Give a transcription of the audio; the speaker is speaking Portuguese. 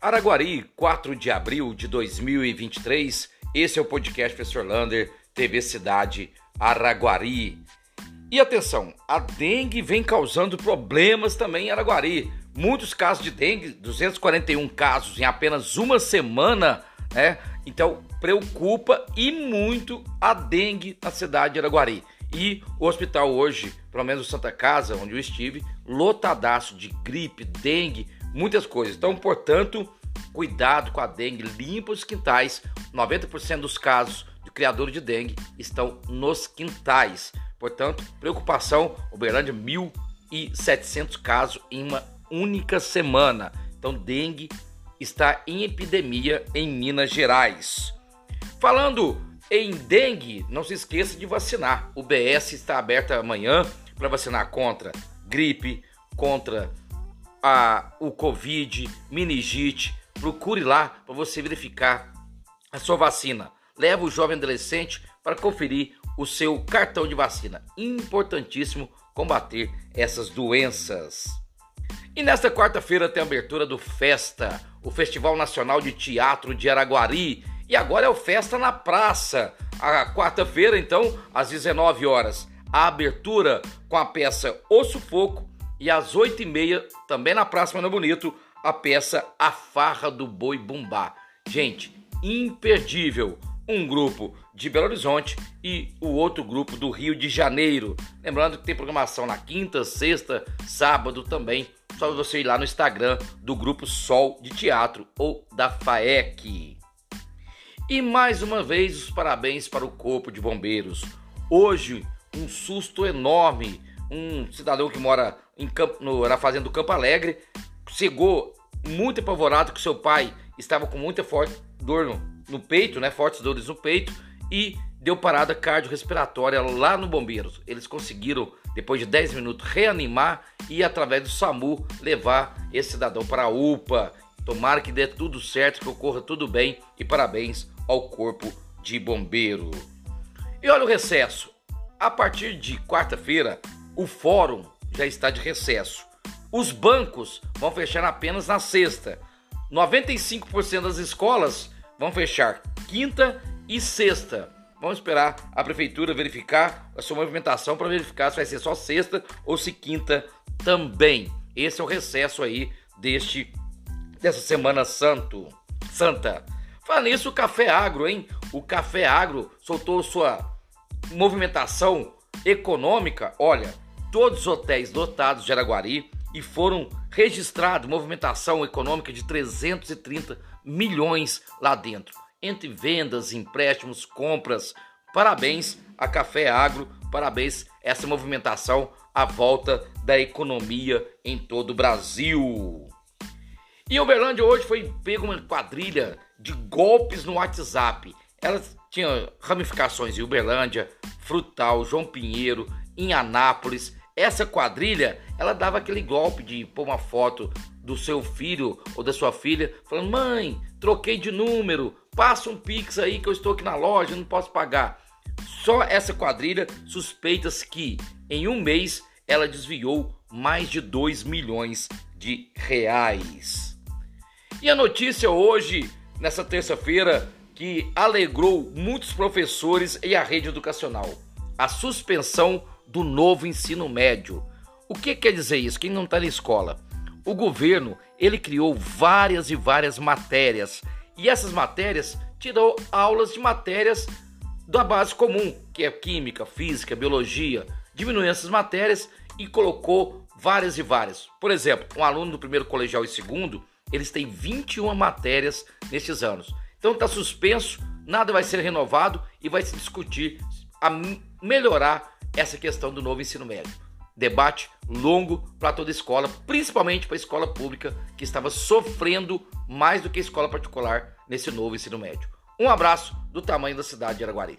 Araguari, 4 de abril de 2023. Esse é o podcast Professor Lander, TV Cidade Araguari. E atenção, a dengue vem causando problemas também em Araguari. Muitos casos de dengue, 241 casos em apenas uma semana, né? Então preocupa e muito a dengue na cidade de Araguari. E o hospital hoje, pelo menos o Santa Casa, onde eu estive, lotadaço de gripe, dengue, muitas coisas. Então, portanto, cuidado com a dengue, limpa os quintais. 90% dos casos de criador de dengue estão nos quintais. Portanto, preocupação, Uberlândia 1.700 casos em uma única semana. Então, dengue está em epidemia em Minas Gerais. Falando em dengue, não se esqueça de vacinar. O BS está aberto amanhã para vacinar contra gripe, contra a, o Covid, meningite. Procure lá para você verificar a sua vacina. Leva o jovem adolescente para conferir o seu cartão de vacina. Importantíssimo combater essas doenças. E nesta quarta-feira tem a abertura do Festa, o Festival Nacional de Teatro de Araguari. E agora é o Festa na Praça. A quarta-feira, então, às 19 horas, a abertura com a peça O Sufoco e às 8h30, também na Praça Mano Bonito, a peça A Farra do Boi Bumbá. Gente, imperdível. Um grupo de Belo Horizonte e o outro grupo do Rio de Janeiro. Lembrando que tem programação na quinta, sexta, sábado também. Só você ir lá no Instagram do grupo Sol de Teatro ou da FAEC. E mais uma vez os parabéns para o Corpo de Bombeiros. Hoje, um susto enorme. Um cidadão que mora Campo, no, na fazenda do Campo Alegre chegou muito apavorado que seu pai estava com muita forte dor no, no peito, né? Fortes dores no peito e deu parada cardiorrespiratória lá no Bombeiros. Eles conseguiram, depois de 10 minutos, reanimar e, através do SAMU, levar esse cidadão para a UPA. Tomara que dê tudo certo, que ocorra tudo bem e parabéns ao Corpo de Bombeiro. E olha o recesso. A partir de quarta-feira, o fórum já está de recesso. Os bancos vão fechar apenas na sexta. 95% das escolas vão fechar quinta e sexta. Vamos esperar a prefeitura verificar a sua movimentação para verificar se vai ser só sexta ou se quinta também. Esse é o recesso aí deste dessa semana santo, santa. Fala nisso, o Café Agro, hein? O Café Agro soltou sua movimentação econômica. Olha, todos os hotéis lotados de Araguari e foram registrados movimentação econômica de 330 milhões lá dentro, entre vendas, empréstimos, compras. Parabéns a Café Agro, parabéns essa movimentação à volta da economia em todo o Brasil. E Uberlândia hoje foi pego uma quadrilha de golpes no WhatsApp. Elas tinham ramificações em Uberlândia, Frutal, João Pinheiro, em Anápolis. Essa quadrilha, ela dava aquele golpe de pôr uma foto do seu filho ou da sua filha, falando: "Mãe, troquei de número, passa um pix aí que eu estou aqui na loja, não posso pagar". Só essa quadrilha suspeitas que em um mês ela desviou mais de 2 milhões de reais. E a notícia hoje, nessa terça-feira, que alegrou muitos professores e a rede educacional: a suspensão do novo ensino médio. O que quer dizer isso? Quem não está na escola? O governo ele criou várias e várias matérias e essas matérias tirou aulas de matérias da base comum, que é química, física, biologia, diminuiu essas matérias e colocou várias e várias. Por exemplo, um aluno do primeiro colegial e segundo, eles têm 21 matérias nesses anos. Então está suspenso, nada vai ser renovado e vai se discutir a melhorar essa questão do novo ensino médio. Debate longo para toda escola, principalmente para a escola pública, que estava sofrendo mais do que a escola particular nesse novo ensino médio. Um abraço do tamanho da cidade de Araguari.